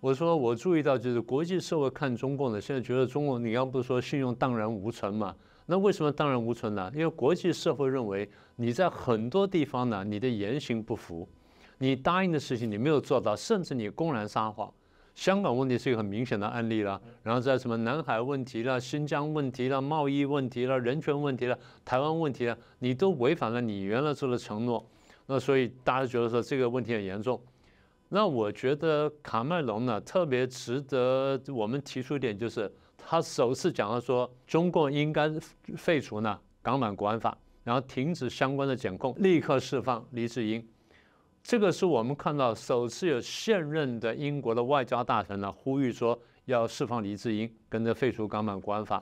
我说我注意到，就是国际社会看中共呢，现在觉得中共你要不说信用荡然无存嘛？那为什么荡然无存呢？因为国际社会认为你在很多地方呢，你的言行不符，你答应的事情你没有做到，甚至你公然撒谎。香港问题是一个很明显的案例了，然后在什么南海问题了、新疆问题了、贸易问题了、人权问题了、台湾问题了，你都违反了你原来做的承诺。那所以大家觉得说这个问题很严重。那我觉得卡麦隆呢特别值得我们提出一点，就是他首次讲到说，中共应该废除呢港版国安法，然后停止相关的检控，立刻释放黎智英。这个是我们看到首次有现任的英国的外交大臣呢呼吁说要释放黎智英，跟着废除港版国安法。